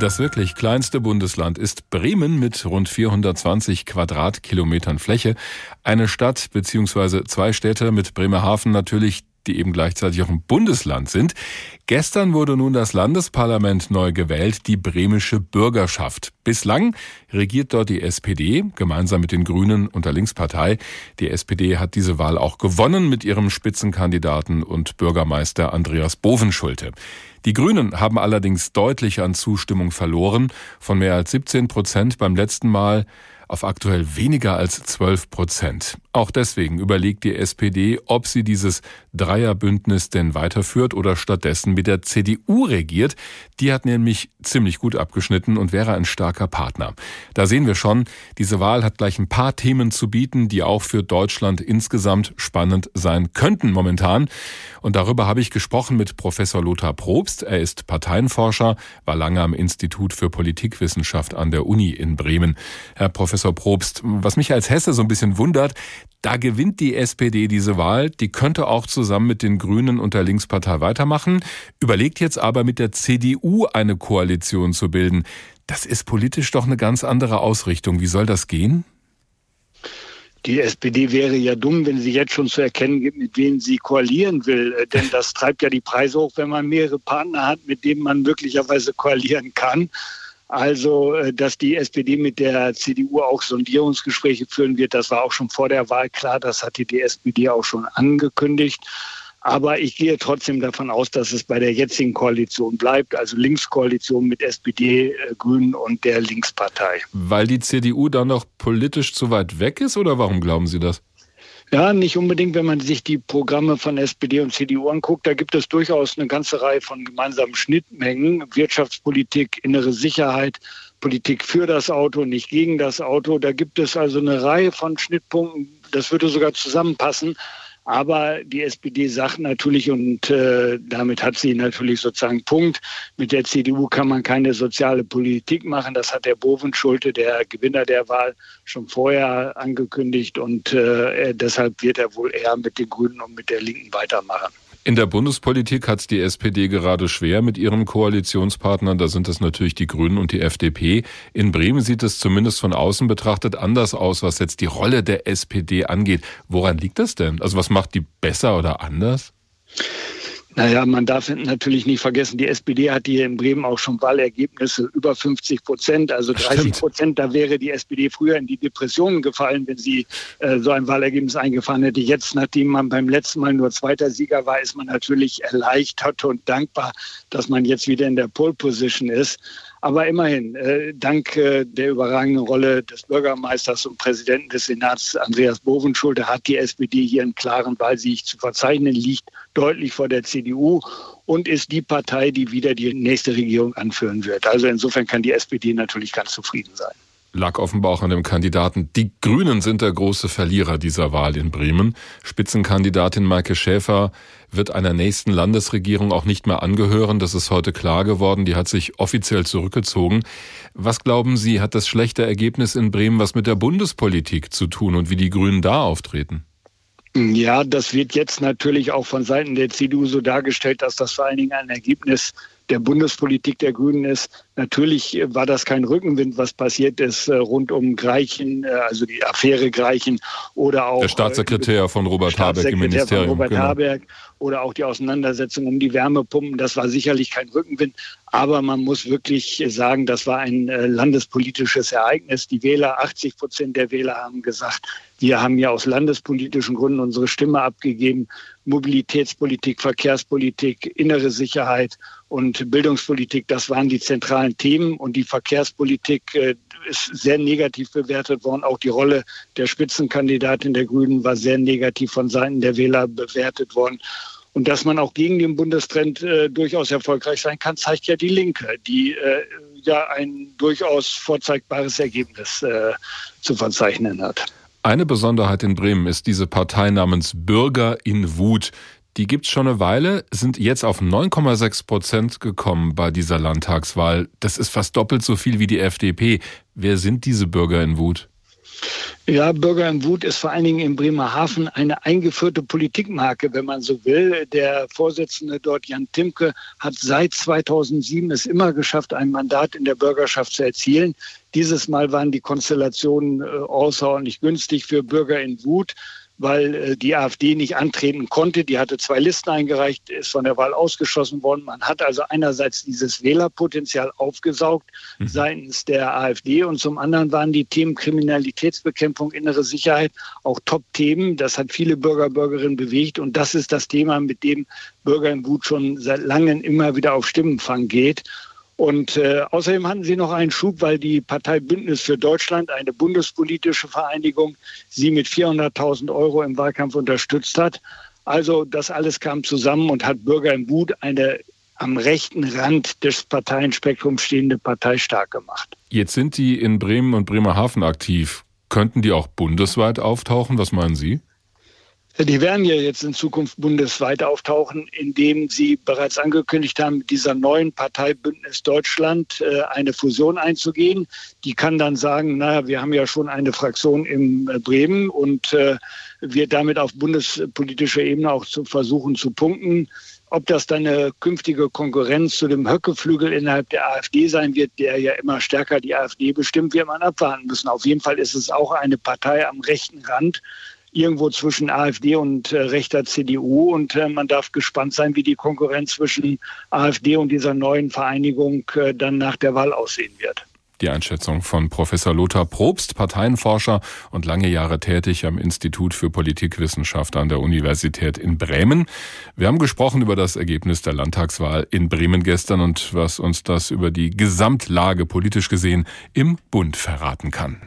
Das wirklich kleinste Bundesland ist Bremen mit rund 420 Quadratkilometern Fläche. Eine Stadt bzw. zwei Städte mit Bremerhaven natürlich die eben gleichzeitig auch ein Bundesland sind. Gestern wurde nun das Landesparlament neu gewählt, die bremische Bürgerschaft. Bislang regiert dort die SPD gemeinsam mit den Grünen und der Linkspartei. Die SPD hat diese Wahl auch gewonnen mit ihrem Spitzenkandidaten und Bürgermeister Andreas Bovenschulte. Die Grünen haben allerdings deutlich an Zustimmung verloren, von mehr als 17 Prozent beim letzten Mal auf aktuell weniger als 12 Prozent. Auch deswegen überlegt die SPD, ob sie dieses Dreierbündnis denn weiterführt oder stattdessen mit der CDU regiert. Die hat nämlich ziemlich gut abgeschnitten und wäre ein starker Partner. Da sehen wir schon, diese Wahl hat gleich ein paar Themen zu bieten, die auch für Deutschland insgesamt spannend sein könnten momentan. Und darüber habe ich gesprochen mit Professor Lothar Probst. Er ist Parteienforscher, war lange am Institut für Politikwissenschaft an der Uni in Bremen. Herr Professor Probst, was mich als Hesse so ein bisschen wundert, da gewinnt die SPD diese Wahl. Die könnte auch zusammen mit den Grünen und der Linkspartei weitermachen, überlegt jetzt aber mit der CDU eine Koalition zu bilden. Das ist politisch doch eine ganz andere Ausrichtung. Wie soll das gehen? Die SPD wäre ja dumm, wenn sie jetzt schon zu erkennen gibt, mit wem sie koalieren will. Äh, denn das treibt ja die Preise hoch, wenn man mehrere Partner hat, mit denen man möglicherweise koalieren kann. Also, äh, dass die SPD mit der CDU auch Sondierungsgespräche führen wird, das war auch schon vor der Wahl klar. Das hatte die SPD auch schon angekündigt. Aber ich gehe trotzdem davon aus, dass es bei der jetzigen Koalition bleibt, also Linkskoalition mit SPD, äh, Grünen und der Linkspartei. Weil die CDU dann noch politisch zu weit weg ist oder warum glauben Sie das? Ja, nicht unbedingt, wenn man sich die Programme von SPD und CDU anguckt. Da gibt es durchaus eine ganze Reihe von gemeinsamen Schnittmengen. Wirtschaftspolitik, innere Sicherheit, Politik für das Auto, nicht gegen das Auto. Da gibt es also eine Reihe von Schnittpunkten. Das würde sogar zusammenpassen. Aber die SPD sagt natürlich, und äh, damit hat sie natürlich sozusagen Punkt, mit der CDU kann man keine soziale Politik machen. Das hat der Bovenschulte, der Gewinner der Wahl, schon vorher angekündigt. Und äh, deshalb wird er wohl eher mit den Grünen und mit der Linken weitermachen. In der Bundespolitik hat es die SPD gerade schwer mit ihren Koalitionspartnern. Da sind es natürlich die Grünen und die FDP. In Bremen sieht es zumindest von außen betrachtet anders aus, was jetzt die Rolle der SPD angeht. Woran liegt das denn? Also was macht die besser oder anders? Naja, man darf natürlich nicht vergessen, die SPD hat hier in Bremen auch schon Wahlergebnisse über 50 Prozent, also 30 Prozent. Da wäre die SPD früher in die Depressionen gefallen, wenn sie äh, so ein Wahlergebnis eingefahren hätte. Jetzt, nachdem man beim letzten Mal nur zweiter Sieger war, ist man natürlich erleichtert und dankbar, dass man jetzt wieder in der Pole Position ist. Aber immerhin, äh, dank äh, der überragenden Rolle des Bürgermeisters und Präsidenten des Senats Andreas Bovenschulte hat die SPD hier einen klaren Wahlsieg zu verzeichnen, liegt deutlich vor der CDU und ist die Partei, die wieder die nächste Regierung anführen wird. Also insofern kann die SPD natürlich ganz zufrieden sein lag offenbar auch an dem Kandidaten. Die Grünen sind der große Verlierer dieser Wahl in Bremen. Spitzenkandidatin Maike Schäfer wird einer nächsten Landesregierung auch nicht mehr angehören. Das ist heute klar geworden. Die hat sich offiziell zurückgezogen. Was glauben Sie, hat das schlechte Ergebnis in Bremen was mit der Bundespolitik zu tun und wie die Grünen da auftreten? Ja, das wird jetzt natürlich auch von Seiten der CDU so dargestellt, dass das vor allen Dingen ein Ergebnis der Bundespolitik der Grünen ist. Natürlich war das kein Rückenwind, was passiert ist äh, rund um Greichen, äh, also die Affäre Greichen oder auch der Staatssekretär von Robert Habeck im Ministerium. Von Robert genau. Habeck oder auch die Auseinandersetzung um die Wärmepumpen. Das war sicherlich kein Rückenwind, aber man muss wirklich sagen, das war ein äh, landespolitisches Ereignis. Die Wähler, 80 Prozent der Wähler haben gesagt, wir haben ja aus landespolitischen Gründen unsere Stimme abgegeben. Mobilitätspolitik, Verkehrspolitik, innere Sicherheit und Bildungspolitik, das waren die zentralen Themen. Und die Verkehrspolitik äh, ist sehr negativ bewertet worden. Auch die Rolle der Spitzenkandidatin der Grünen war sehr negativ von Seiten der Wähler bewertet worden. Und dass man auch gegen den Bundestrend äh, durchaus erfolgreich sein kann, zeigt ja die Linke, die äh, ja ein durchaus vorzeigbares Ergebnis äh, zu verzeichnen hat. Eine Besonderheit in Bremen ist diese Partei namens Bürger in Wut. Die gibt's schon eine Weile, sind jetzt auf 9,6 Prozent gekommen bei dieser Landtagswahl. Das ist fast doppelt so viel wie die FDP. Wer sind diese Bürger in Wut? Ja, Bürger im Wut ist vor allen Dingen in Bremerhaven eine eingeführte Politikmarke, wenn man so will. Der Vorsitzende dort, Jan Timke, hat seit 2007 es immer geschafft, ein Mandat in der Bürgerschaft zu erzielen. Dieses Mal waren die Konstellationen äh, außerordentlich günstig für Bürger in Wut weil äh, die AfD nicht antreten konnte. Die hatte zwei Listen eingereicht, ist von der Wahl ausgeschlossen worden. Man hat also einerseits dieses Wählerpotenzial aufgesaugt mhm. seitens der AfD und zum anderen waren die Themen Kriminalitätsbekämpfung, innere Sicherheit auch Top-Themen. Das hat viele Bürger, Bürgerinnen bewegt und das ist das Thema, mit dem Bürger in Wut schon seit langem immer wieder auf Stimmenfang geht. Und äh, außerdem hatten sie noch einen Schub, weil die Partei Bündnis für Deutschland, eine bundespolitische Vereinigung, sie mit 400.000 Euro im Wahlkampf unterstützt hat. Also das alles kam zusammen und hat Bürger im Wut eine am rechten Rand des Parteienspektrums stehende Partei stark gemacht. Jetzt sind die in Bremen und Bremerhaven aktiv. Könnten die auch bundesweit auftauchen? Was meinen Sie? Die werden ja jetzt in Zukunft bundesweit auftauchen, indem sie bereits angekündigt haben, mit dieser neuen Partei Bündnis Deutschland äh, eine Fusion einzugehen. Die kann dann sagen, naja, wir haben ja schon eine Fraktion in äh, Bremen und äh, wir damit auf bundespolitischer Ebene auch zu versuchen zu punkten. Ob das dann eine künftige Konkurrenz zu dem Höckeflügel innerhalb der AfD sein wird, der ja immer stärker die AfD bestimmt, wird man abwarten müssen. Auf jeden Fall ist es auch eine Partei am rechten Rand, irgendwo zwischen AfD und äh, rechter CDU. Und äh, man darf gespannt sein, wie die Konkurrenz zwischen AfD und dieser neuen Vereinigung äh, dann nach der Wahl aussehen wird. Die Einschätzung von Professor Lothar Probst, Parteienforscher und lange Jahre tätig am Institut für Politikwissenschaft an der Universität in Bremen. Wir haben gesprochen über das Ergebnis der Landtagswahl in Bremen gestern und was uns das über die Gesamtlage politisch gesehen im Bund verraten kann.